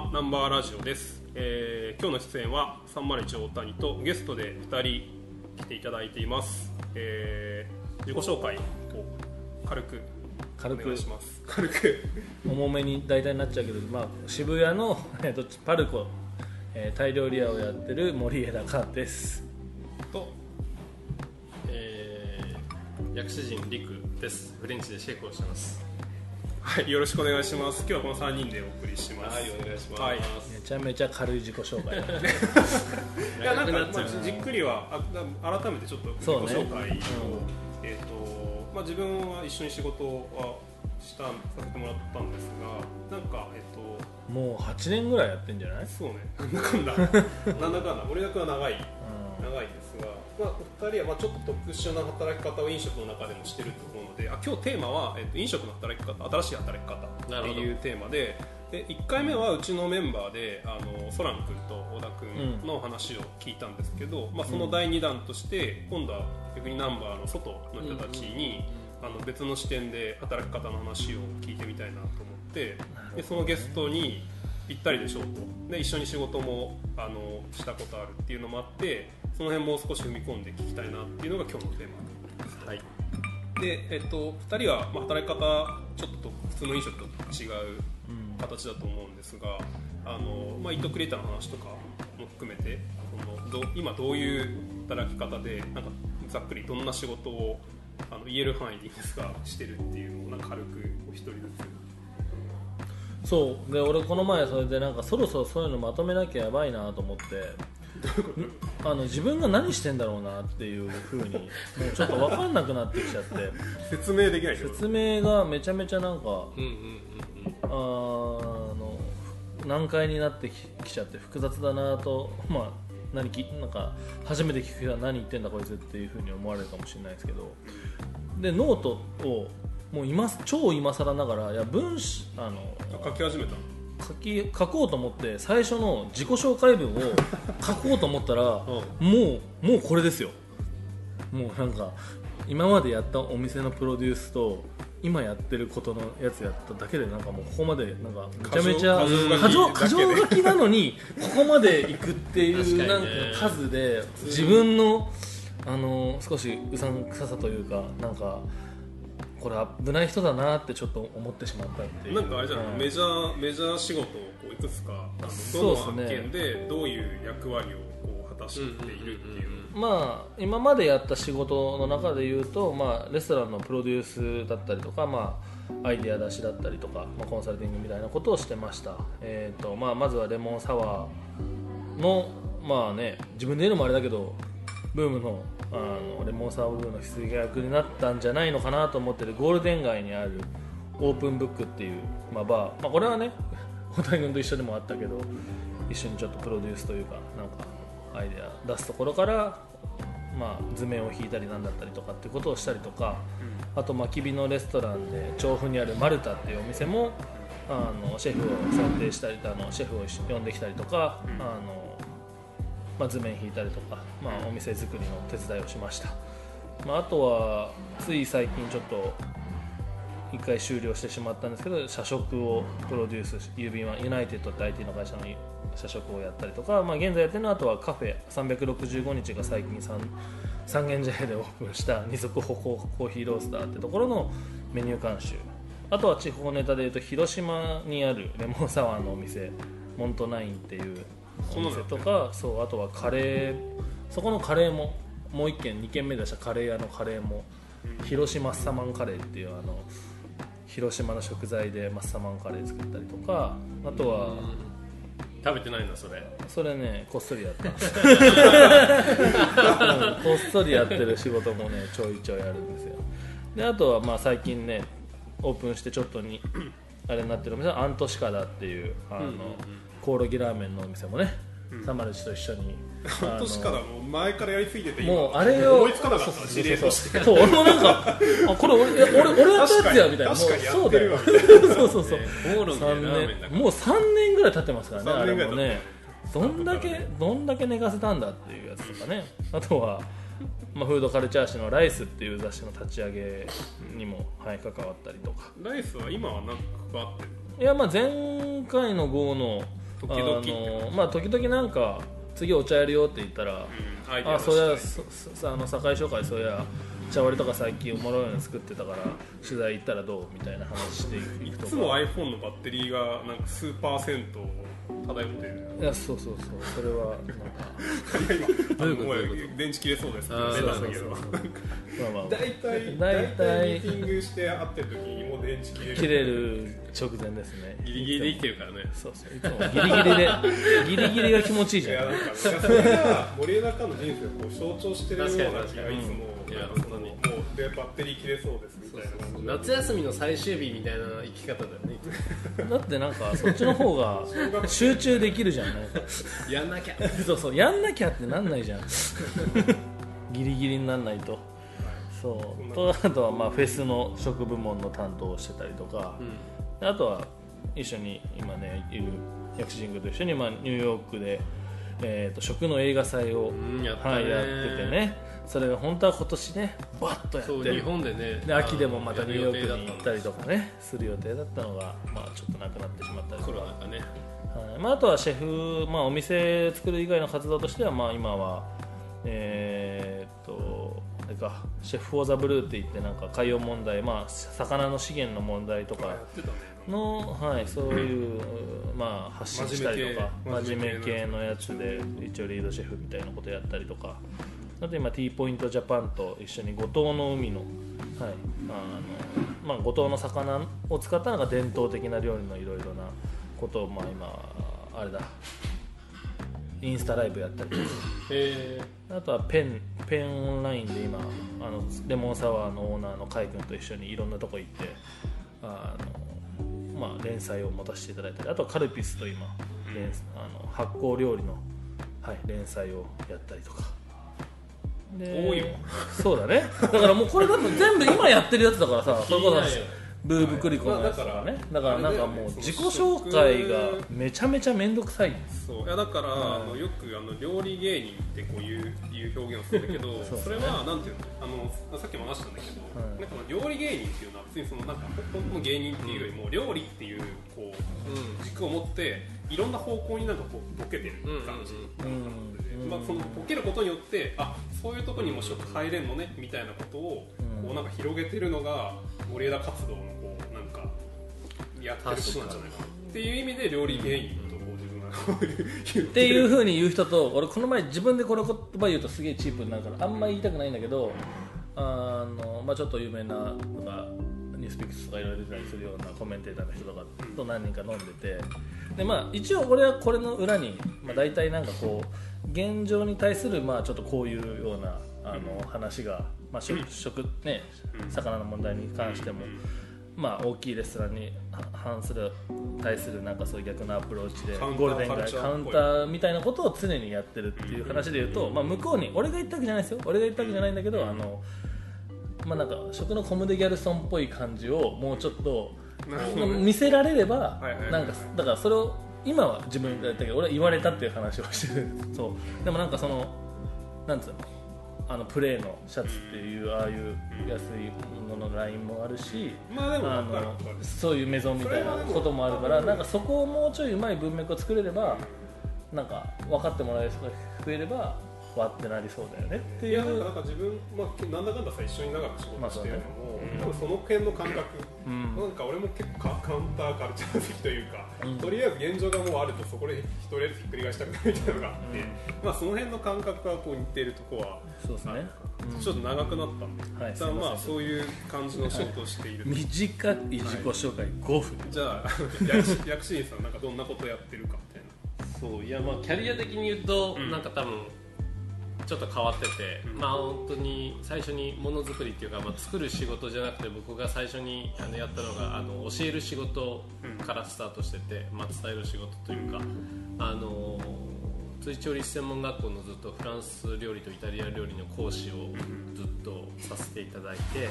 はナンバーラジオです、えー今日の出演は301大谷とゲストで2人来ていただいています、えー自己紹介を軽く軽く。お願いします。軽く。重めに大体になっちゃうけど、まあ、渋谷の、えー、とパルコ、えータイ料理屋をやってる森枝香です。と、えー、薬師人リクです。フレンチでシェフをしてますはいよろしくお願いします。今日はこの3人でお送りします。はいお願いします、はい。めちゃめちゃ軽い自己紹介 いやなんか長くなっちゃうなまあじっくりはあ改めてちょっと自己紹介を、えっ、とまあ自分は一緒に仕事はしたさせてもらったんですがなんかえっ、ともう8年ぐらいやってんじゃない、そうね。なんだかんだ。なんだかんだ。俺役は長い。うん。長いですが、まあ、お二人はまあちょっと特殊な働き方を飲食の中でもしてると思うのであ今日テーマは、えっと飲食の働き方新しい働き方っていうテーマでで1回目はうちのメンバーであのソラン君と小田君の話を聞いたんですけど、まあ、その第2弾として今度は逆にナンバーの外の人たちに、あの別の視点で働き方の話を聞いてみたいなと思ってでそのゲストにぴったりでしょうと。で一緒に仕事もあのしたことあるっていうのもあってその辺もう少し踏み込んで聞きたいなっていうのが今日のテーマです、はい。でえっと、2人は、まあ、働き方ちょっと普通の飲食と違ううん形だと思うんですがあの、まあ、イートクリエイターの話とかも含めてそのど今どういう働き方でなんかざっくりどんな仕事をあの言える範囲でいいですがしてるっていうのをなんか軽くお一人ずそう。で俺この前それでなんかそろそろそういうのまとめなきゃやばいなと思ってんあの自分が何してんだろうなっていうふうにもうちょっと分かんなくなってきちゃって。つ 説明できない説明がめちゃめちゃなんかうんうんうんあの難解になってききちゃって複雑だなとまあ何きなんか初めて聞く人は何言ってんだこいつっていうふうに思われるかもしれないですけど。でノートをもう今超今更ながらいや文章あのあ書き始めた書き書こうと思って最初の自己紹介文を 書こうと思ったらもうもうこれですよ。もうなんか今までやったお店のプロデュースと今やってることのやつやっただけでなんかもうここまでなんかめちゃめちゃ過剰過剰書きなのにここまで行くっていうなんか数で自分のあの少しうさんくささというかなんかこれ危ない人だなってちょっと思ってしまったっていう。なんかあれじゃない、うん。メジャーメジャー仕事をこういくつかあのどの案件でどういう役割をこう果たしているっていう,、まあ、今までやった仕事の中でいうと、まあ、レストランのプロデュースだったりとか、まあ、アイデア出しだったりとか、まあ、コンサルティングみたいなことをしてました、えーとまあ、まずはレモンサワーの、まあね、自分で言うのもあれだけどブームのあのレモンサワーブームの火付け役になったんじゃないのかなと思ってるゴールデン街にあるオープンブックっていう、まあ、バー、まあ、これはね 大谷君と一緒でもあったけど一緒にちょっとプロデュースというかなんかアイデア出すところから、まあ、図面を引いたりなんだったりとかってことをしたりとか、あとまき火のレストランで調布にあるマルタっていうお店もあのシェフを選定したりあのシェフを呼んできたりとか、あのまあ、図面引いたりとか、まあ、お店作りの手伝いをしました、まあ、あとはつい最近ちょっと1回終了してしまったんですけど社食をプロデュースし郵便はユナイテッドって IT の会社の社食をやったりとか、まあ、現在やってるのはあとはカフェ365日が最近三三軒茶屋でオープンした二足歩行コーヒーロースターってところのメニュー監修。あとは地方ネタでいうと広島にあるレモンサワーのお店モントナインっていうお店とかそうあとはカレーそこのカレーももう1軒2軒目でしたカレー屋のカレーも広島マッサマンカレーっていうあの広島の食材でマッサマンカレー作ったりとかあとは食べてないんだそれ。それねこっそりやった。うんこっそりやってる仕事もねちょいちょいあるんですよ。であとはまあ最近ねオープンしてちょっとにあれになってるお店はアントシカダっていうあの、コオロギラーメンのお店もね、サマルチと一緒に 半年からもう前からやりすぎてて今もうあれを思いつかなかった事例として。そう俺もなんかあこれ俺俺俺やったやつやみたいな。もうそうだよ。そうそうそう。コオロギでラーメンだ3年もう3年ぐらい経ってますからね3あれもね。どんだけどんだけ寝かせたんだっていうやつとかね。あとは、まあ、フードカルチャー誌の「ライス」っていう雑誌の立ち上げにも、はい、関わったりとか。ライスは今は何かあってるいやまあ前回の号の時々。あのまあ時々なんか次お茶やるよって言ったら、うんアイデアあそうや出しそそあの堺商会そうや茶割りとか最近おもろいの作ってたから取材行ったらどうみたいな話していくとつも iPhone のバッテリーがなんか数パーセント漂ってるいやそうそうそう。それはあのもうどういうこと？どういうこ電池切れそうですってあー出たんだけど大体大体。ミーティングして会ってる時にもう電池切れる。切れる直前ですね。ギリギリで生きてるからね。そうそう。いつもギリギリで ギリギリが気持ちいいいじゃん。やなんかいやそれが森枝かの人生をこう象徴してるような気がいつもいやなんかその本当にも。うでバッテリー切れそうですみたいな感じで。夏休みの最終日みたいな生き方だよね。だってなんかそっちの方が集中できるじゃんなんか。やんなきゃ。そうそうやんなきゃってなんないじゃん。ギリギリになんないと。そう。とあとはまあフェスの食部門の担当をしてたりとか、あとは一緒に今ねいる薬師神宮と一緒にまあニューヨークで、えー、と食の映画祭を、うんやはい、やっててねそれが本当は今年ねバッとやって。日本でねで秋でもまたニューヨークに行ったりとかねする予定だったのが、まあ、ちょっとなくなってしまったりとコかね。はい。まあ、あとはシェフ、まあ、お店作る以外の活動としては、まあ、今は、えーっとあれかシェフ・フォー・ザ・ブルーって言ってなんか海洋問題、まあ、魚の資源の問題とかの、はい、そういう、まあ、発信したりとか真面目系真面目系のやつで一応リードシェフみたいなことやったりとかあと今 T ポイントジャパンと一緒に五島の海の,、はいあのまあ、五島の魚を使ったのが伝統的な料理のいろいろなことを、まあ、今あれだ。インスタライブやったりとか。えあとはペンペンオンラインで今あのレモンサワーのオーナーの海君と一緒にいろんなとこ行ってあの、まあ、連載を持たせていただいたり。あとはカルピスと今連あの発酵料理の、はい、連載をやったりとか。で多いわそうだね。だからもうこれだと全部今やってるやつだからさ それこそブーブクリコのやつとかねだからなんかもう自己紹介がめちゃめちゃ面倒くさいそういやだから、あのよくあの料理芸人ってこういういう表現をするんだけど そうそれはなんていうのあのさっきも話したんだけど、うん。なんか料理芸人っていうのは別にそのなんか本当の芸人っていうよりも料理っていうこう軸を持っていろんな方向になんかこうボケてる感じ、うんまあ、そのボケることによってあそういうところにも食入れんのねみたいなことをうんこうなんか広げてるのが森枝活動のこうなんかやってることなんじゃないかな。っていう意味で料理芸人とこう自分がこう言っ っていうふうに言う人と俺この前自分でこの言葉言うとすげえチープになるからあんまり言いたくないんだけどあの、まあ、ちょっと有名なとかニュースピックスとかいろいろ出たりするようなコメンテーターの人とかと何人か飲んでてで、まあ、一応俺はこれの裏に、まあ、大体なんかこう現状に対するまあちょっとこういうようなあの話が、まあ、食食ね魚の問題に関しても。まあ、大きいレストランに反する対するなんかそういう逆のアプローチでゴールデン街カウンターみたいなことを常にやってるっていう話で言うと、まあ、向こうに俺が言ったわけじゃないですよ。俺が言ったわけじゃないんだけどあの、まあ、なんか食のコムデ・ギャルソンっぽい感じをもうちょっと見せられればなんかだからそれを今は自分で言ったけど俺は言われたっていう話をしてる。そう。でもなんかそのなんつうのあのプレーのシャツっていうああいう安いもののラインもあるし、まあでもあのそういうメゾンみたいなこともあるからなんかそこをもうちょいうまい文脈を作れればなんか分かってもらえる人が増えればわってなりそうだよねっていいやなんかうなんか自分、まあ、なんだかんださ一緒に長く仕事してるのも、まあ多分その辺の感覚、うん。なんか俺も結構カカウンターカルチャー的というか、うん。とりあえず現状がもうあるとそこでとりあえずひっくり返したくないみたいなのがあって、まあ、その辺の感覚がこう似てるとこはそうですね。ちょっと長くなったんで、はい一旦まあそういう感じの仕事をしている、短い自己紹介5分。じゃあ 薬師薬師院さんなんかどんなことやってるかみたいな。そういやまあキャリア的に言うと、うん。なんか多分ちょっと変わってて、まあ本当に最初にものづくりっていうか、まあ、作る仕事じゃなくて僕が最初にあのやったのがあの教える仕事からスタートしてて、まあ、伝える仕事というかあの追調理師専門学校のずっとフランス料理とイタリア料理の講師をずっとさせていただいて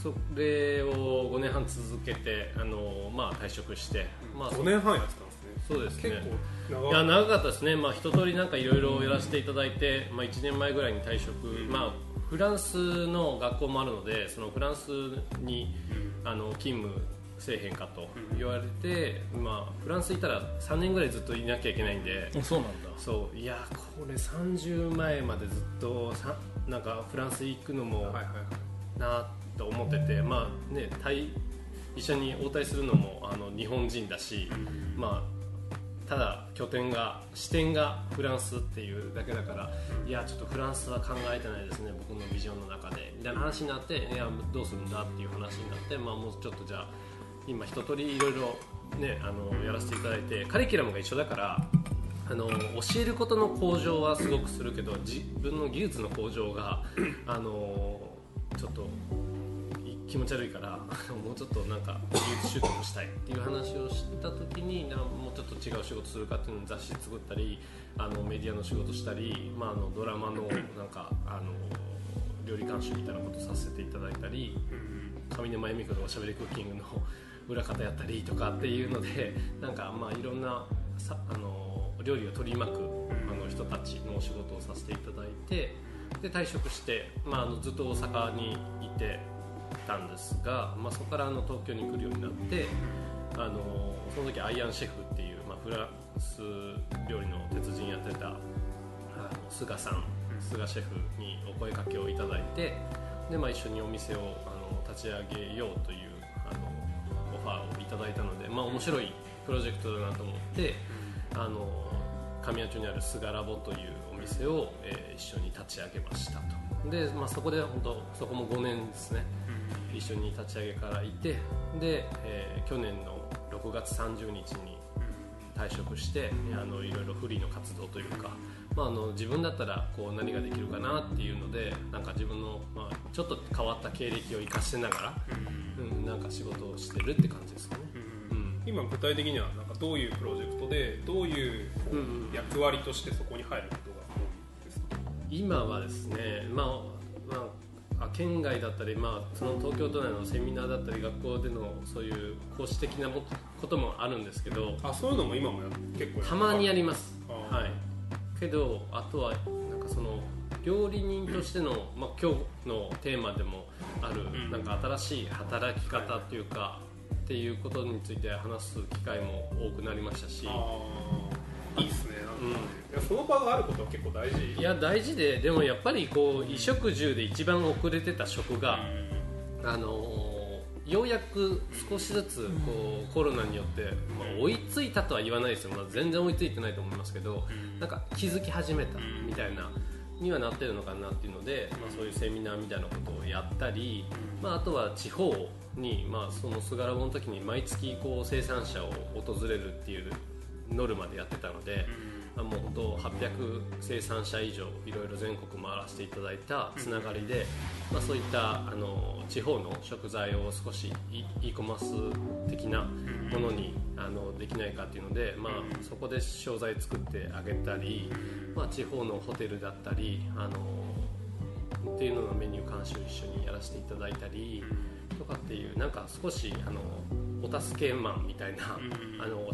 それを5年半続けてあの、まあ、退職して、まあ、5年半やってたんですね。そうですね。結構長いや長かったですね、まあ、一通りなんかいろいろやらせていただいて、まあ、1年前ぐらいに退職、まあ、フランスの学校もあるのでそのフランスにあの勤務せえへんかと言われて、まあ、フランス行ったら3年ぐらいずっといなきゃいけないんで。そうなんだ。そう。いやこれ30前までずっとさなんかフランス行くのもはいはいはい。なと思ってて、まあね、対一緒に応対するのもあの日本人だし、まあ、ただ拠点が視点がフランスっていうだけだからいやちょっとフランスは考えてないですね僕のビジョンの中で。みたいな話になっていやどうするんだっていう話になって、まあ、もうちょっとじゃあ今一通りいろいろねあのやらせていただいてカリキュラムが一緒だからあの教えることの向上はすごくするけど自分の技術の向上があのちょっと気持ち悪いから もうちょっとなんか技術習得したいっていう話をした時になもうちょっと違う仕事するかっていうのを雑誌作ったりあのメディアの仕事したり、まあ、あのドラマのなんかあの料理監修みたいなことさせていただいたり上沼恵美子のおしゃべりクッキングの 裏方やったりとかっていうのでなんかまあいろんなさあの料理を取り巻くあの人たちのお仕事をさせていただいてで退職して、まあ、あのずっと大阪にいてたんですが、まあ、そこからあの東京に来るようになってあのその時アイアンシェフっていう、まあ、フランス料理の鉄人やってたあの菅さん菅シェフにお声かけをいただいてで、まあ、一緒にお店をあの立ち上げようというあのオファーをいただいたので、まあ、面白いプロジェクトだなと思ってあの神谷町にある菅ラボというお店を、えー一緒に立ち上げましたと。で、まあ、そこで本当そこも5年ですね一緒に立ち上げからいてで、えー去年の6月30日に退職してあのいろいろフリーの活動というか、まあ、あの自分だったらこう何ができるかなっていうのでなんか自分の、まあ、ちょっと変わった経歴を生かしてながら、うん、なんか仕事をしてるって感じですかね。うん。今具体的にはなんかどういうプロジェクトでどういう役割としてそこに入ることが多いですか？今はですね、まあまあ、あ県外だったり、まあ、その東京都内のセミナーだったり学校でのそういう講師的なもこともあるんですけどあそういうのも今もや結構やる。たまにやります、はい、けどあとはなんかその料理人としての、まあ、今日のテーマでもある、ん。なんか新しい働き方っていうか、っていうことについて話す機会も多くなりましたし。いいですねなん。その場があることは結構大事。いや大事ででもやっぱりこう衣食住で一番遅れてた職が、あのーようやく少しずつこうコロナによって、まあ、追いついたとは言わないですよ、まあ、全然追いついてないと思いますけど、なんか気づき始めたみたいなにはなってるのかなっていうので、まあ、そういうセミナーみたいなことをやったり、まあ、あとは地方に、まあ、その菅ラボの時に毎月こう生産者を訪れるっていうノルマでやってたので。あもう本当800生産者以上いろいろ全国回らせていただいたつながりで、まあ、そういったあの地方の食材を少し e, e コマース的なものにあのできないかっていうので、まあ、そこで商材作ってあげたり、まあ、地方のホテルだったりあのっていうののメニュー監修一緒にやらせていただいたりとかっていうなんか少しあのお助けマンみたいな、あの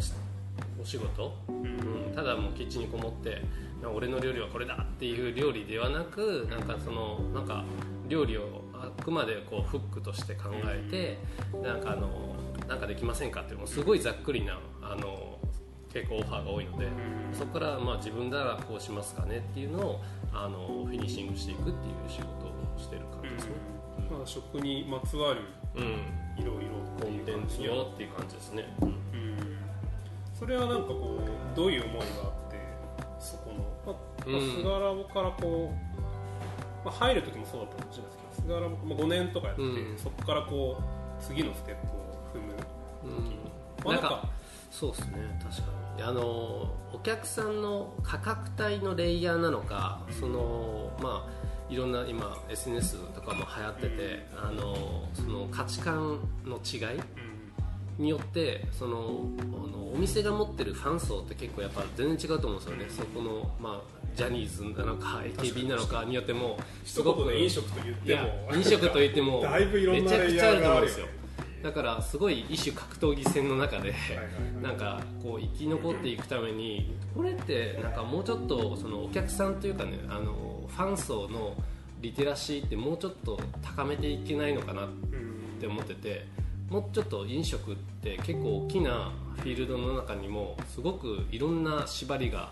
お仕事、うん、ただもうキッチンにこもってな俺の料理はこれだっていう料理ではなくなんかそのなんか料理をあくまでこうフックとして考えてなんかあのなんかできませんかっていうのもすごいざっくりなあの結構オファーが多いので、そこからまあ自分ならこうしますかねっていうのをあのフィニッシングしていくっていう仕事をしてる感じですね。まあ、食にまつわるうん、いろいろコンテンツよっていう感じですね。うんそれはなんかこうどういう思いがあってそこの、まあ菅ラボからこう、まあ、入る時もそうだったかもしれないですけど菅ラボ、まあ、5年とかやって、うん。そこからこう次のステップを踏む時。に、まあ、なんかそうですね確かに。あのお客さんの価格帯のレイヤーなのかそのまあいろんな今 SNS とかも流行ってて、あのその価値観の違いによってそのあのお店が持ってるファン層って結構やっぱ全然違うと思うんですよね、そこの、まあ、ジャニーズなのか AKB なのかによっても一言で飲食と言っても。飲食と言っても だいぶいろんなめちゃくちゃあると思うんですよ。だからすごい一種格闘技戦の中で、なんかこう生き残っていくためにこれってなんかもうちょっとそのお客さんというかねあのファン層のリテラシーってもうちょっと高めていけないのかなって思っててもうちょっと飲食って結構大きなフィールドの中にもすごくいろんな縛りが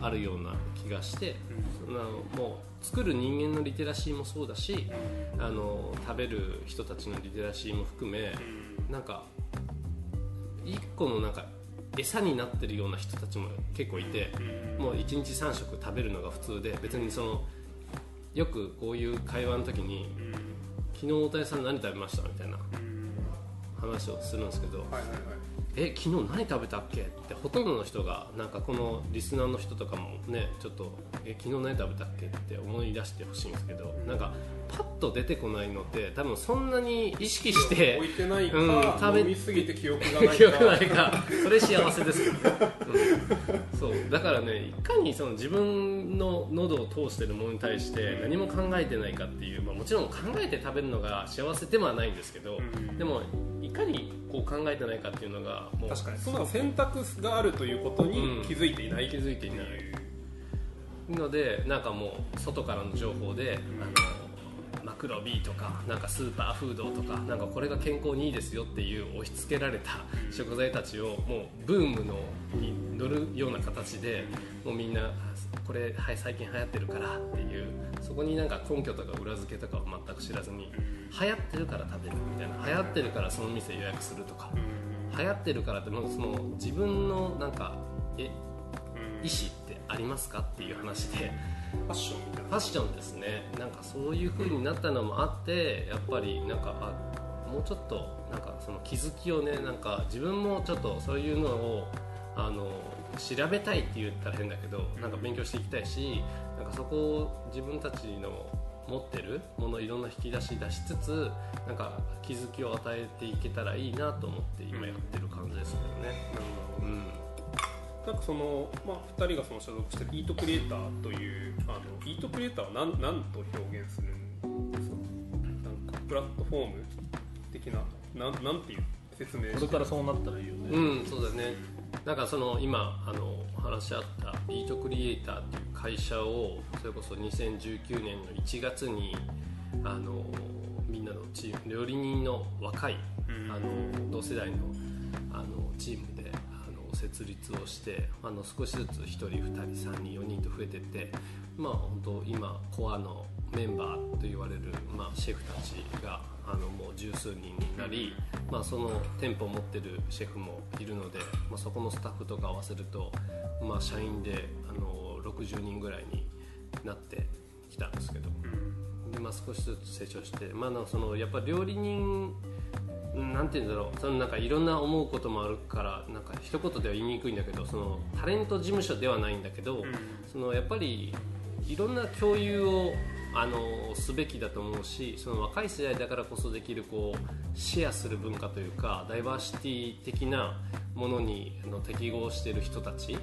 あるような気がして、そのもう作る人間のリテラシーもそうだし、あの食べる人たちのリテラシーも含め、なんか一個のなんか餌になってるような人たちも結構いて、もう1日3食食べるのが普通で別にそのよくこういう会話の時に、昨日大谷さん何食べましたみたいな話をするんですけど、はいはいはいえ昨日何食べたっけ？ってほとんどの人がなんかこのリスナーの人とかもねちょっとえ昨日何食べたっけ？って思い出してほしいんですけどなんかパッと出てこないのって多分そんなに意識して置いてないか、うん、食べ飲みすぎて記憶がないか。記憶ないか。それ幸せですうん、そう。だからねいかにその自分の喉を通してるものに対して何も考えてないかっていう、まあ、もちろん考えて食べるのが幸せではないんですけど、うん、でもいかにこう考えてないかっていうのがもう確かに。その選択があるということに気づいていない、気づいていない。のでなんかもう外からの情報で、あのマクロ B とかなんかスーパーフードとかなんかこれが健康にいいですよっていう押し付けられた食材たちをもうブームのに乗るような形でもうみんなこれ、はい、最近流行ってるからっていうそこになんか根拠とか裏付けとかを全く知らずに流行ってるから食べるみたいな流行ってるからその店予約するとか流行ってるからってもうその自分のなんかえ意思ってありますかっていう話で。ファッションみたいな。ファッションですね。なんかそういう風になったのもあってやっぱりなんかあもうちょっとなんかその気づきをねなんか自分もちょっとそういうのをあの調べたいって言ったら変だけどなんか勉強していきたいしなんかそこを自分たちの持ってるものいろんな引き出し出しつつなんか気づきを与えていけたらいいなと思って今やってる感じですけどね。うんなんかその、まあ、2人がその所属してるイートクリエイターというあのイートクリエイターは何何と表現するんですかなんかプラットフォーム的ななんなんていう説明。これからそうなったらいいよねうんそうだね。なんかその今あの話し合ったビートクリエイターっていう会社をそれこそ2019年の1月にあのみんなのチーム料理人の若い、あの同世代のあのチーム設立をしてあの少しずつ1人2人3人4人と増えてってまあ本当今コアのメンバーと言われる、まあ、シェフたちがあのもう十数人になり、まあ、その店舗を持ってるシェフもいるので、まあ、そこのスタッフとか合わせると、まあ、社員であの60人ぐらいになってきたんですけど、でまあ、少しずつ成長して、まあ、そのやっぱ料理人なんて言うんだろう。そのなんかいろんな思うこともあるからなんか一言では言いにくいんだけどそのタレント事務所ではないんだけど、うん、そのやっぱりいろんな共有をあのすべきだと思うしその若い世代だからこそできるこうシェアする文化というかダイバーシティ的なものにあの適合している人たち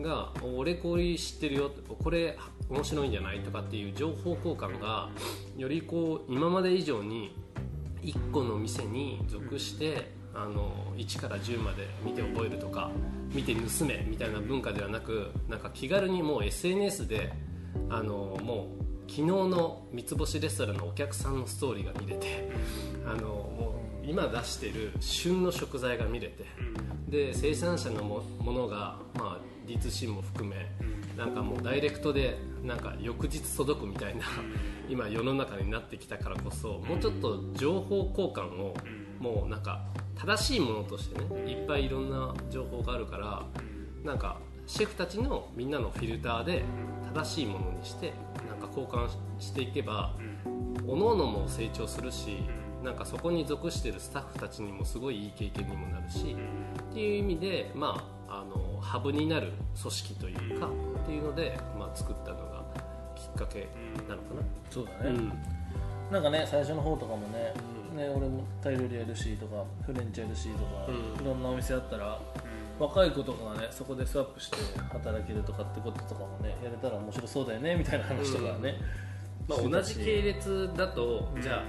が、うん、俺これ知ってるよこれ面白いんじゃないとかっていう情報交換がよりこう今まで以上に1個の店に属してあの1から10まで見て覚えるとか見て盗めみたいな文化ではなくなんか気軽にもう SNS であのもう昨日の三つ星レストランのお客さんのストーリーが見れてあのもう今出してる旬の食材が見れてで生産者のものが、まあ、D2C も含めなんかもうダイレクトでなんか翌日届くみたいな今世の中になってきたからこそもうちょっと情報交換をもうなんか正しいものとしてねいっぱいいろんな情報があるからなんかシェフたちのみんなのフィルターで正しいものにしてなんか交換していけば各々も成長するしなんかそこに属してるスタッフたちにもすごいいい経験にもなるしっていう意味でまああのハブになる組織というかっていうので、まあ、作ったのがきっかけなのかな、そうだね、うん、なんかね最初の方とかもね,、ね俺もタイ料理やるしとかフレンチやるしとか、いろんなお店あったら、若い子とかがねそこでスワップして働けるとかってこととかもねやれたら面白そうだよねみたいな話とかね、まあ、同じ系列だと、じゃあ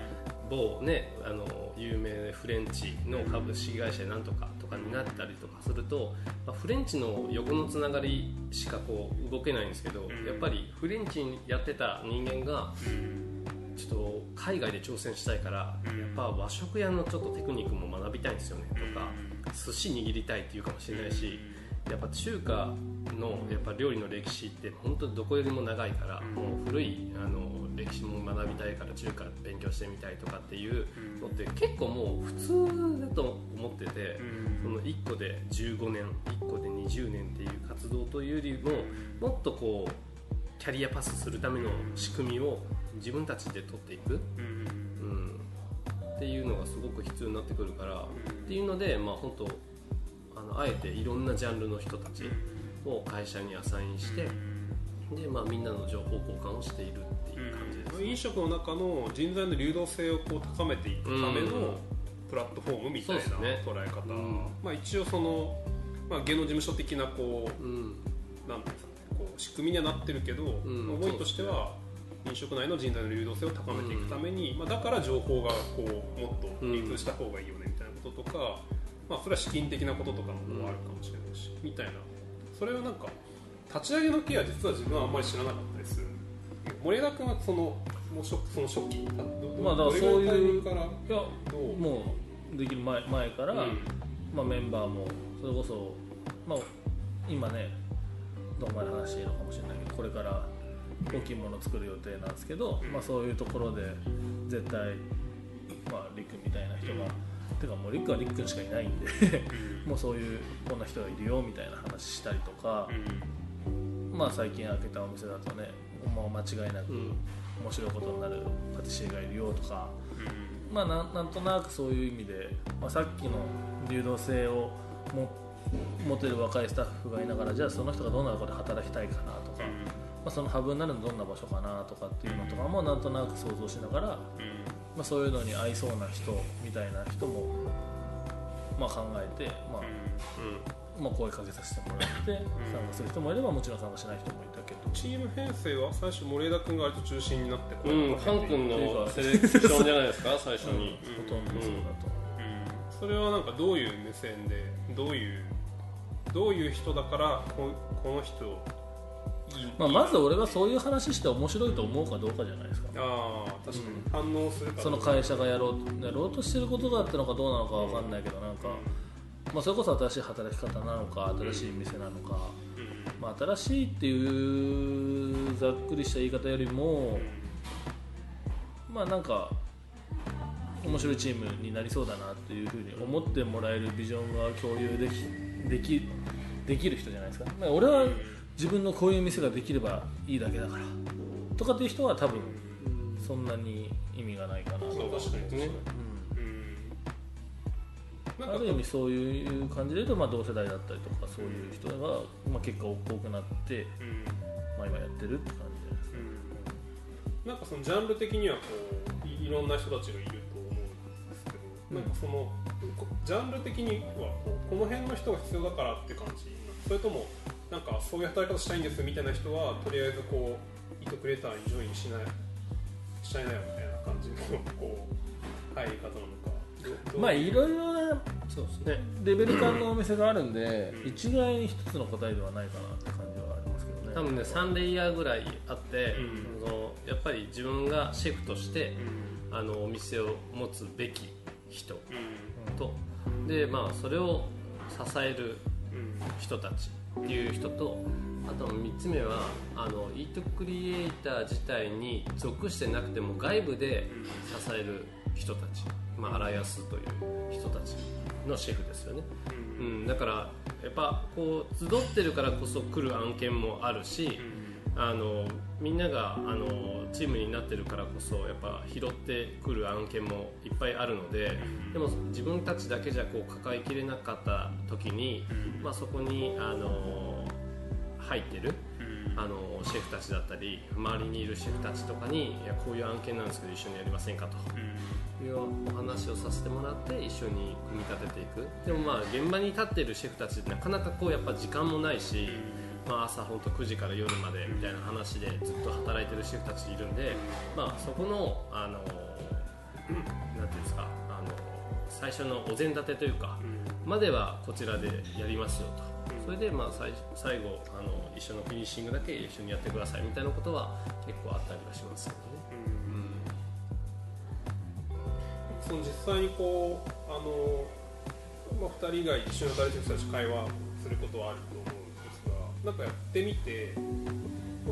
某ねあの有名フレンチの株式会社なんとかとかになったりとかすると、まあ、フレンチの横のつながりしかこう動けないんですけど、やっぱりフレンチやってた人間が、ちょっと海外で挑戦したいから、やっぱ和食屋のちょっとテクニックも学びたいんですよねとか、寿司握りたいっていうかもしれないし、やっぱ中華のやっぱ料理の歴史って本当にどこよりも長いから、もう古いあの歴史も学びたいから中華勉強してみたいとかっていうのって結構もう普通だと思ってて、その1個で15年1個で20年っていう活動というよりももっとこうキャリアパスするための仕組みを自分たちで取っていく、うん、っていうのがすごく必要になってくるから、っていうので、まあ、本当あのあえていろんなジャンルの人たちを会社にアサインして、でまあ、みんなの情報交換をしている。っていう感じです、飲食の中の人材の流動性をこう高めていくためのプラットフォームみたいな捉え方、うん。まあ、一応その、まあ、芸能事務所的なこううん。なんていうんですかねこう仕組みにはなってるけど、ん。思いとしては飲食内の人材の流動性を高めていくために、まあ、だから情報がこうもっと流通した方がいいよねみたいなこととか、まあ、それは資金的なこととかもあるかもしれないし、みたいな。それをなんか立ち上げの経緯は実は自分はあんまり知らなかったりする森枝君はそのもう初その初期まあだからどれぐらいのタイミングから？いやもうできる前前から、うん。まあ、メンバーもそれこそ、まあ、今ねどんまり話していいのかもしれないけどこれから大きいものを作る予定なんですけど、まあ、そういうところで絶対、まあ、リみたいな人が、てかもうリックはリックしかいないんで もうそういうこんな人がいるよみたいな話したりとか、まあ、最近開けたお店だとねもう間違いなくうん。面白いことになるパティシエがいるよとか。まあ、なんなんとなくそういう意味で、まあ、さっきの流動性をも持てる若いスタッフがいながらじゃあその人がどんなところで働きたいかなとか、まあ、そのハブになるのどんな場所かなとかっていうのとかもなんとなく想像しながら、まあ、そういうのに合いそうな人みたいな人も、まあ、考えて、まあまあ、声かけさせてもらって参加する人もいればもちろん参加しない人もいたけど。チーム編成は最初森枝君が割と中心になってこうん、うハン君のセレクションじゃないですか？最初に、ほとん。どそうだと、それはなんかどういう目線でどういうどういう人だからここの人まあ、まず俺がそういう話して面白いと思うかどうかじゃないですか。ああ確かに、反応するかその会社がやろうやろうとしてることがあったのかどうなのかわかんないけどなんか、まあ、それこそ新しい働き方なのか新しい店なのか、まあ、新しいっていうざっくりした言い方よりもまあなんか面白いチームになりそうだなっていうふうに思ってもらえるビジョンが共有できできできる人じゃないですか、まあ、俺は自分のこういう店ができればいいだけだから。とかっていう人は多分そんなに意味がないかなと確かにね、うんある意味そういう感じで言うと、まあ、同世代だったりとかそういう人が、まあ、結果多くなって、うん。まあ、今やってるって感じですうん。なんかそのジャンル的にはこういいろんな人たちがいると思うんですけど、なんかそのこジャンル的にはこうこの辺の人が必要だからって感じそれともなんかそういう働き方したいんですみたいな人はとりあえずこうイートクリエイターにジョインしないしちゃいなよみたいな感じのこう入り方なのかまあいろいろなそうですね。レベル感のお店があるんで、一概に一つの答えではないかなって感じはありますけどね。多分ね3レイヤーぐらいあって、うそのやっぱり自分がシェフとして、あのお店を持つべき人と、でまあそれを支える人たちっていう人とあと3つ目はあのイートクリエイター自体に属してなくても外部で支える人たち、まあ、アライアスという人たちのシェフですよね、うん、だからやっぱこう集ってるからこそ来る案件もあるし、あのみんながあのチームになってるからこそやっぱ拾ってくる案件もいっぱいあるので、でも自分たちだけじゃこう抱えきれなかった時に、まあ、そこにあの入ってる、あのシェフたちだったり周りにいるシェフたちとかにいやこういう案件なんですけど一緒にやりませんかというお話をさせてもらって一緒に組み立てていくでもまあ現場に立ってるシェフたちってなかなかこうやっぱ時間もないし、まあ、朝本当9時から夜までみたいな話でずっと働いてるシェフたちいるんで、まあ、そこのあのなんていうんですかあの最初のお膳立てというか、まではこちらでやりますよと。それでまあ最最後あの一緒のフィニッシングだけ一緒にやってくださいみたいなことは結構あったりはします。その実際にこうあの、まあ、2人が一緒に働いてる人たち会話することはあると思うんですがなんかやってみて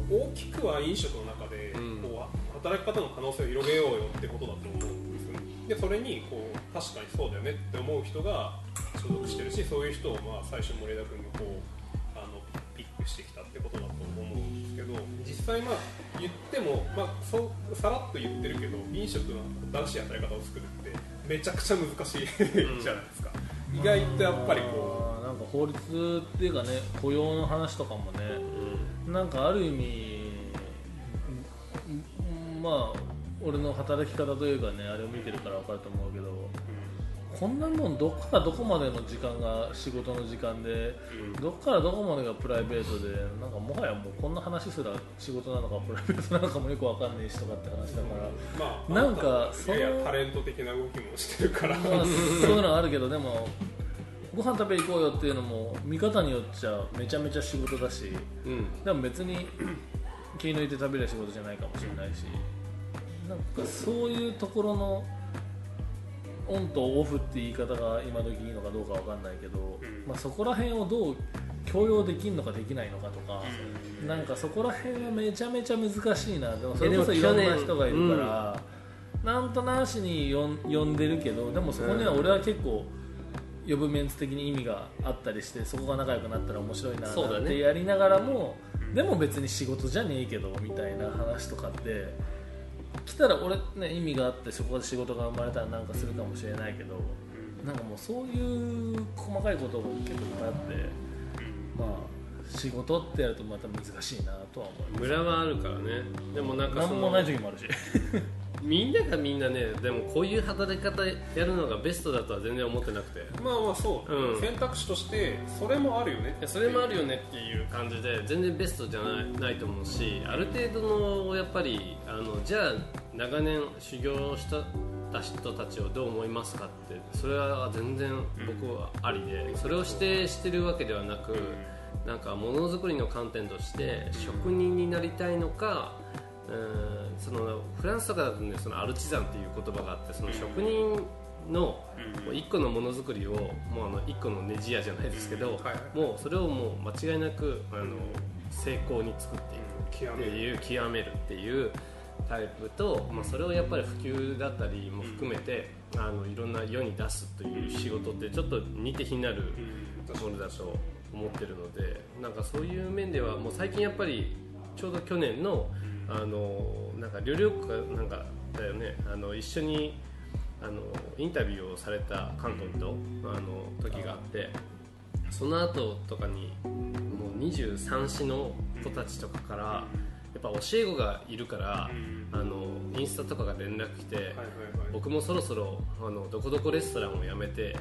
大きくは飲食の中でこう、働き方の可能性を広げようよってことだと思うんですよね。でそれにこう確かにそうだよねって思う人が所属してるしそういう人をまあ最初森枝君がこうあのピックしてきたってことだと思うんですけど実際まあ言っても、まあ、そうさらっと言ってるけど飲食の新しい働き方を作るってめちゃくちゃ難しいじゃないですか、意外とやっぱりこうなんか法律っていうかね雇用の話とかもね、うん、なんかある意味まあ俺の働き方というかねあれを見てるから分かると思うけど、こんなもんどこからどこまでの時間が仕事の時間で、うん、どこからどこまでがプライベートでなんかもはやもうこんな話すら仕事なのかプライベートなのかもよく分かんないしとかって話だから、まあ、なんかそういうタレント的な動きもしてるから、まあ、そういうのはあるけどでもご飯食べ行こうよっていうのも見方によっちゃめちゃめちゃ仕事だし、うん、でも別に気抜いて食べる仕事じゃないかもしれないしなんかそういうところのオンとオフって言い方が今時いいのかどうかわかんないけど、うん、まあ、そこら辺をどう強要できるのかできないのかとか、うん、なんかそこら辺はめちゃめちゃ難しいな。でもそれこそいろんな人がいるから、うん、なんとなしに呼んでるけどでもそこには俺は結構呼ぶメンツ的に意味があったりしてそこが仲良くなったら面白いなってやりながらも、ね、でも別に仕事じゃねえけどみたいな話とかって。来たら俺ね意味があってそこで仕事が生まれたらなんかするかもしれないけど、なんかもうそういう細かいことが結構いっぱいあって、まあ仕事ってやるとまた難しいなとは思います。ムラはあるからね。でもなんか何もない時もあるし。みんながみんなねでもこういう働き方やるのがベストだとは全然思ってなくて。まあまあそう、うん、選択肢としてそれもあるよねそれもあるよねっていう感じで全然ベストじゃないないと思うしある程度のやっぱりあのじゃあ長年修行したた人たちをどう思いますかってそれは全然僕はありでそれを指定してるわけではなくなんかものづくりの観点として職人になりたいのかうんそのフランスとかだと、ね、そのアルチザンっていう言葉があってその職人の1個のものづくりをもうあの1個のネジ屋じゃないですけど、もうそれをもう間違いなくあの成功に作っていくっていう極める。っていうタイプと、まあ、それをやっぱり普及だったりも含めて、あのいろんな世に出すという仕事ってちょっと似て非なるものだと思ってるのでなんかそういう面ではもう最近やっぱりちょうど去年のあのなんか旅力かなんかだよねあの一緒にあのインタビューをされた関東とあの時があってその後とかにもう23市の子たちとかからやっぱ教え子がいるから、あのインスタとかが連絡来て、僕もそろそろあのどこどこレストランを辞めて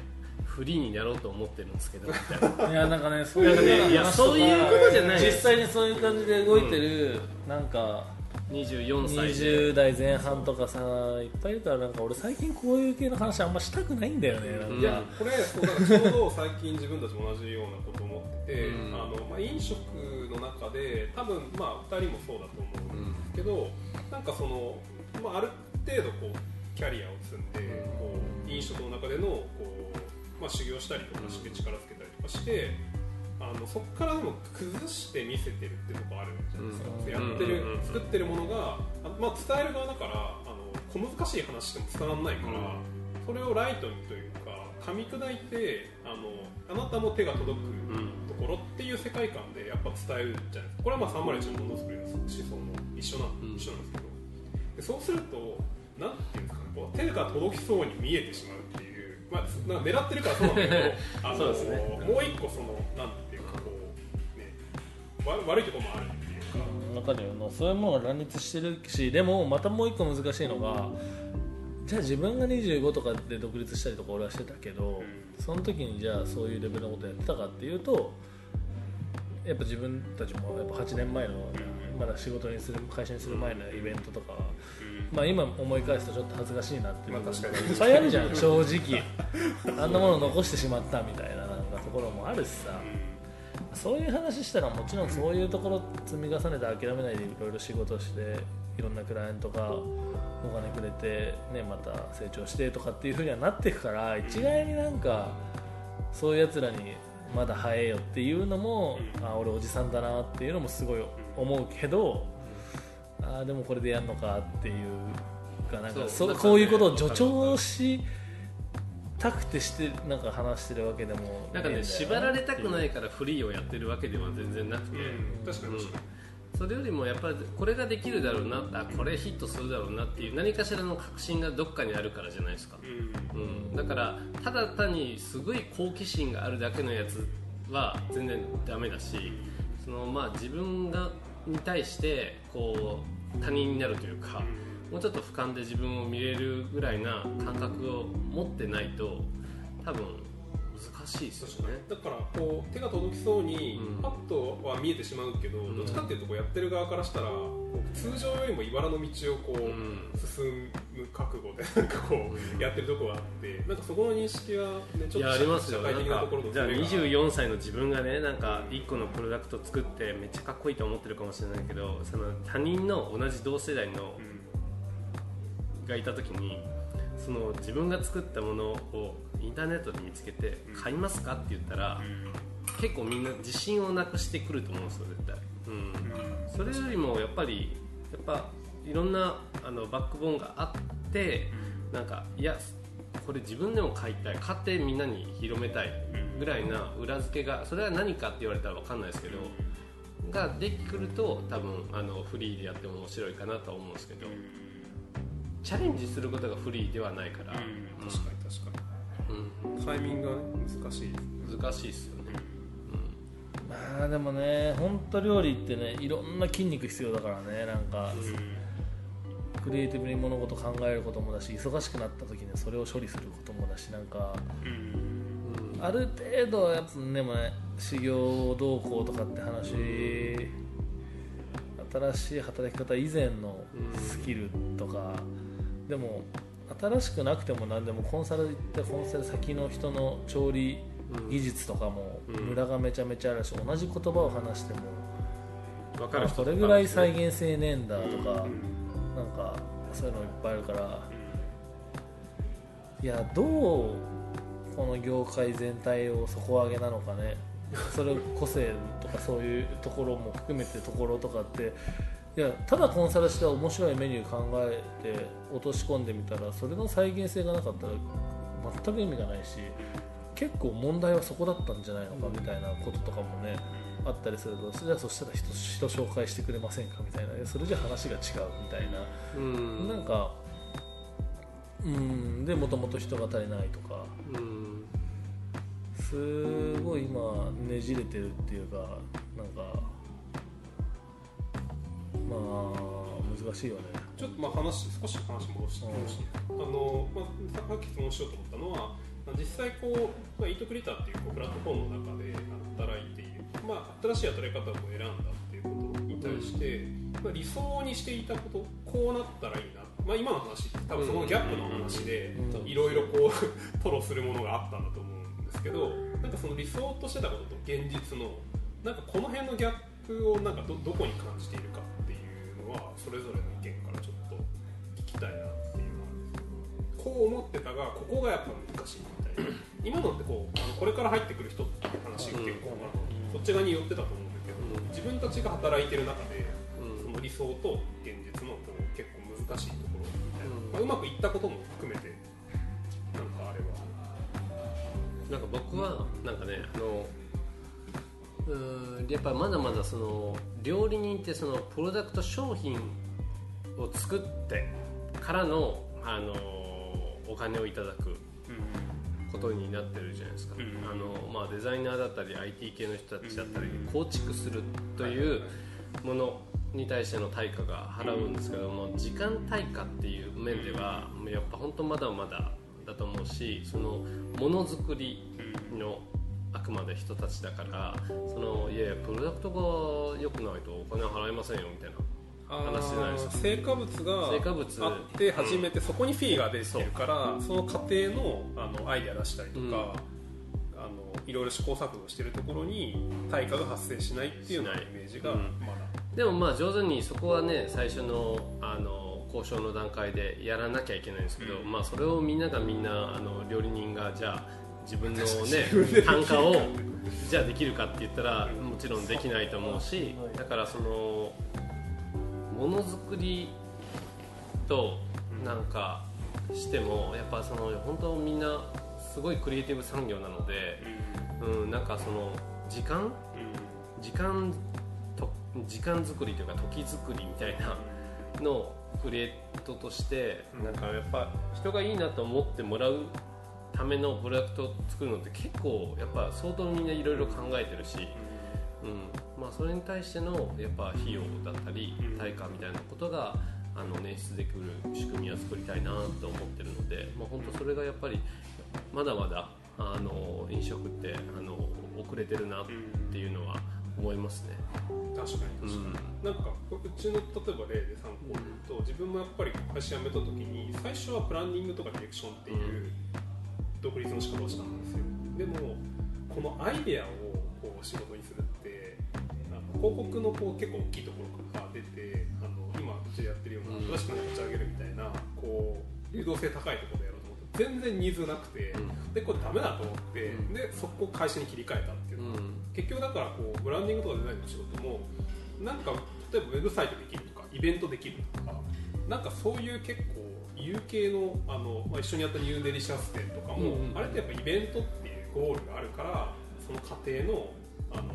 フリーになろうと思ってるんですけど。みたいないやなんかねそういういやそういうことじゃない。実際にそういう感じで動いてる、うん、なんか24歳20代前半とかさいっぱいいるからなんか俺最近こういう系の話あんましたくないんだよねいやこれそうだちょうど最近自分たちも同じようなこと思ってて、うん、あのまあ、飲食の中で多分まあ2人もそうだと思うんですけど、うん、なんかその、まあ、ある程度こうキャリアを積んでこう飲食の中でのこう、まあ、修行したりとかして力つけたりとかしてあのそこからでも崩して見せてるってところあるじゃないですか、うん、やってる、作ってるものが、まあ、伝える側だからあの小難しい話でも伝わらないから、それをライトにというか噛み砕いてあのあなたも手が届くところっていう世界観でやっぱ伝えるじゃないですか。これはまあ301のものづくりの思想も一緒な,、一緒なんですけど。でそうするとなんていうんですかねこう手が届きそうに見えてしまうっていう、まあ、なんか狙ってるからそうなんだけど あの、ね、もう一個そのなん悪いところもあるっていうか。中でのそういうものが乱立してるしでもまたもう一個難しいのがじゃあ自分が25とかで独立したりとか俺はしてたけど、うん、その時にじゃあそういうレベルのことやってたかっていうとやっぱ自分たちもやっぱ8年前の、まだ仕事にする会社にする前のイベントとか、うん、まあ、今思い返すとちょっと恥ずかしいなっていうのがいっぱいあるじゃん正直。あんなもの残してしまったみたいななんかところもあるしさ、そういう話したらもちろんそういうところ積み重ねて諦めないでいろいろ仕事していろんなクライアントがお金くれて、ね、また成長してとかっていうふうにはなっていくから一概になんかそういうやつらにまだ早えよっていうのも、あ俺おじさんだなっていうのもすごい思うけど、あでもこれでやるのかっていうかなんかそこういうことを助長したくてしてなんか話してるわけでもなんかね縛られたくないからフリーをやってるわけでは全然なくて、確かに確かに、それよりもやっぱりこれができるだろうなあこれヒットするだろうなっていう何かしらの確信がどっかにあるからじゃないですか、うん、だからただ単にすごい好奇心があるだけのやつは全然ダメだしそのまあ自分がに対してこう他人になるというか、もうちょっと俯瞰で自分を見れるぐらいな感覚を持ってないと多分難しいですよね。だからこう手が届きそうにパッとは見えてしまうけど、うん、どっちかっていうとこうやってる側からしたら通常よりも茨の道をこう、進む覚悟でなんかこうやってるとこがあってなんかそこの認識はねちょっとありますよ。社会的なところじゃあ24歳の自分がねなんか1個のプロダクト作ってめっちゃかっこいいと思ってるかもしれないけどその他人の同じ同世代の、がいた時にその自分が作ったものをインターネットで見つけて買いますかって言ったら、結構みんな自信をなくしてくると思うんですよ絶対、うん、それよりもやっぱりやっぱいろんなあのバックボーンがあってなんかいやこれ自分でも買いたい買ってみんなに広めたいぐらいな裏付けがそれは何かって言われたら分かんないですけどができくると多分あのフリーでやっても面白いかなとは思うんですけどチャレンジすることがフリーではないから、確かに確かに、うん、タイミングが難しい。難しいですよね、うん、まあでもね本当料理ってねいろんな筋肉必要だからねなんか、クリエイティブに物事考えることもだし忙しくなった時にそれを処理することもだしなんか、うん、ある程度やっぱねもね修行動向とかって話、新しい働き方以前のスキルとか、でも新しくなくても何でもコンサル行ってコンサル先の人の調理技術とかも無駄がめちゃめちゃあるし、同じ言葉を話しても分かるそれぐらい再現性ねえんだとか、なんかそういうのいっぱいあるからいやどうこの業界全体を底上げなのかね。それ個性とかそういうところも含めてところとかっていやただコンサルして面白いメニュー考えて落とし込んでみたらそれの再現性がなかったら全く意味がないし結構問題はそこだったんじゃないのかみたいなこととかもねあったりするとじゃあそしたら人人紹介してくれませんかみたいなそれじゃ話が違うみたいな、うん、なんかうんでもともと人が足りないとか、うん、すごい今ねじれてるっていうかなんかまあ難しいよね。ちょっとまあ話少し話戻して、うん、あの、まあ、さっき質問しようと思ったのは実際こう、まあ、イートクリターっていうこうプラットフォームの中で働いている、まあ、新しい働き方を選んだっていうことに対して、まあ、理想にしていたことこうなったらいいな、まあ、今の話多分そのギャップの話でいろいろこう吐露するものがあったんだと思うんですけどなんかその理想としてたことと現実のなんかこの辺のギャップをなんかどどこに感じているかはそれぞれの意見からちょっと聞きたいなっていうのはこう思ってたがここがやっぱ難しいみたいな。今のってこうあのこれから入ってくる人っていう話が結構、あの。そっち側に寄ってたと思うんだけど、自分たちが働いてる中で、その理想と現実のこう結構難しいところみたいな、まあ、うまくいったことも含めてなんかあれは。なんか僕はなんかねあのうんやっぱまだまだその料理人ってそのプロダクト商品を作ってからの、あのお金をいただくことになってるじゃないですか、あのまあ、デザイナーだったり IT 系の人たちだったり構築するというものに対しての対価が払うんですけども時間対価っていう面ではやっぱ本当まだまだだと思うしそのものづくりのあくまで人たちだからそのいやいやプロダクトが良くないとお金払いませんよみたいな。話じゃないですか。成果物が成果物。あって初めてそこにフィーが出てるから、その過程のあのアイデア出したりとか、うん、あのいろいろ試行錯誤してるところに対価が発生しないっていうようなイメージがまだ、でもまあ上手にそこはね最初のあの交渉の段階でやらなきゃいけないんですけど、まあ、それをみんながみんなあの料理人がじゃあ自分のね単価をじゃあできるかって言ったらもちろんできないと思うしだからそのものづくりとなんかしてもやっぱその本当みんなすごいクリエイティブ産業なので、うん、なんかその時間？時間と時間作りというか時作りみたいなのをクリエイトとしてなんかやっぱ人がいいなと思ってもらうためのプロダクトを作るのって結構やっぱ相当みんないろいろ考えてるし、うん。まあ、それに対してのやっぱ費用だったり対価みたいなことがあの捻出できる仕組みは作りたいなと思ってるので、まあ、本当それがやっぱりまだまだあの飲食ってあの遅れてるなっていうのは思いますね。確かに確かに、なんかうちの例えば例で参考に言うと、自分もやっぱり会社辞めた時に最初はプランニングとかディレクションっていう独立の仕方をしたんですよ。でもこのアイデアをこう仕事にするってあの広告のこう結構大きいところから出てあの今うちでやってるような詳しく立ち上げるみたいなこう流動性高いところでやろうと思って全然ニーズなくて、でこれダメだと思って、でそこ会社に切り替えたっていう結局だからこうブランディングとかデザインの仕事もなんか例えばウェブサイトできるとかイベントできるとかなんかそういう結構有形のあの、まあ、一緒にやったニューデリシャス店とかも、うんうん、あれってやっぱイベントっていうゴールがあるからその過程のあの、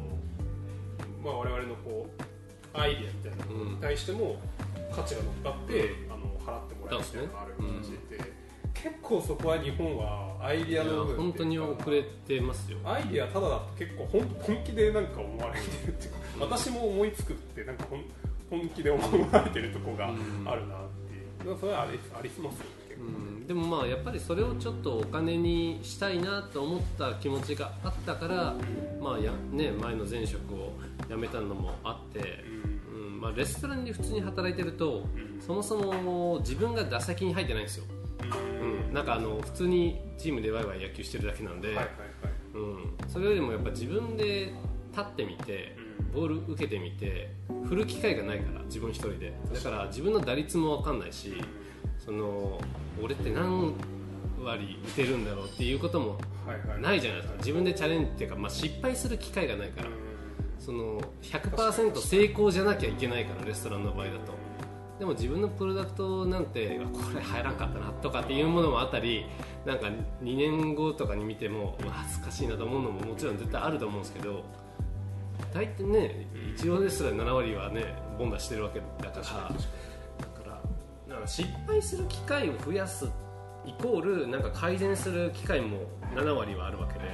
まあ、我々のこうアイディアみたいなものに対しても価値が乗っかって、うん、あの払ってもらえるみたいなのがある感じで、ね。うん、結構そこは日本はアイディアの部分本当に遅れてますよ。アイディアただだと結構本本気でなんか思われてるっていうか、うん、私も思いつくってなんか本 本気で思われてるとこがあるなそれはありありますようん、でもまあやっぱりそれをちょっとお金にしたいなと思った気持ちがあったから、まあやね、前の前職を辞めたのもあって、うん。まあ、レストランで普通に働いてると、そもそも自分が打席に入ってないんですよ、うん、なんかあの普通にチームでワイワイ野球してるだけなんで、うん、それよりもやっぱ自分で立ってみて、ボール受けてみて振る機会がないから自分一人で。だから自分の打率も分かんないしその俺って何割打てるんだろうっていうこともないじゃないですか。自分でチャレンジっていうか、まあ、失敗する機会がないから。その100%成功じゃなきゃいけないからレストランの場合だと。でも自分のプロダクトなんてこれ入らんかったなとかっていうものもあったりなんか2年後とかに見ても恥ずかしいなと思うのももちろん絶対あると思うんですけど大体ね一応ですら7割はねボンダしてるわけだから。だからか失敗する機会を増やすイコールなんか改善する機会も7割はあるわけで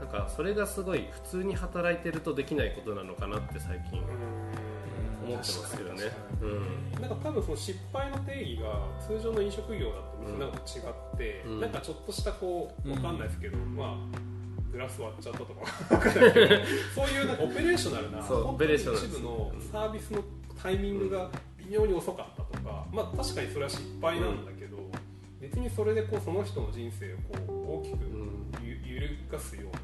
なんかそれがすごい普通に働いてるとできないことなのかなって最近思ってますけどね、うん、なんか多分その失敗の定義が通常の飲食業だとなんか違って、うん、なんかちょっとしたこうわかんないですけど、うん、まあグラス割っちゃったとか。そういうなんかオペレーショナルなオペレーショナル一部のサービスのタイミングが微妙に遅かったとか、まあ、確かにそれは失敗なんだけど、うん、別にそれでこうその人の人生をこう大きく揺るがすような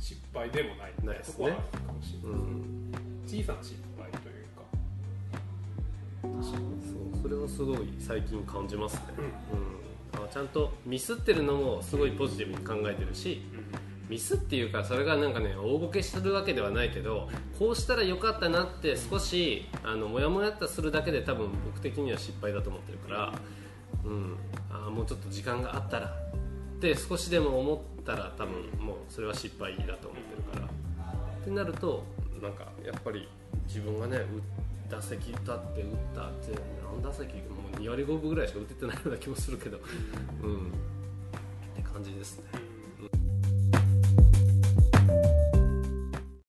失敗でもないみたいなところはあるかもしれない、うん、小さな失敗というか。そうそれはすごい最近感じますね、うん、うん、ちゃんとミスってるのもすごいポジティブに考えてるし、うんミスっていうかそれがなんかね大ごけするわけではないけどこうしたらよかったなって少しあのモヤモヤっとするだけで多分僕的には失敗だと思ってるから、うん、あもうちょっと時間があったらって少しでも思ったら多分もうそれは失敗だと思ってるからってなるとなんかやっぱり自分がね打席立って打ったって何打席もう2割5分ぐらいしか打ててないような気もするけど、うん、って感じですね。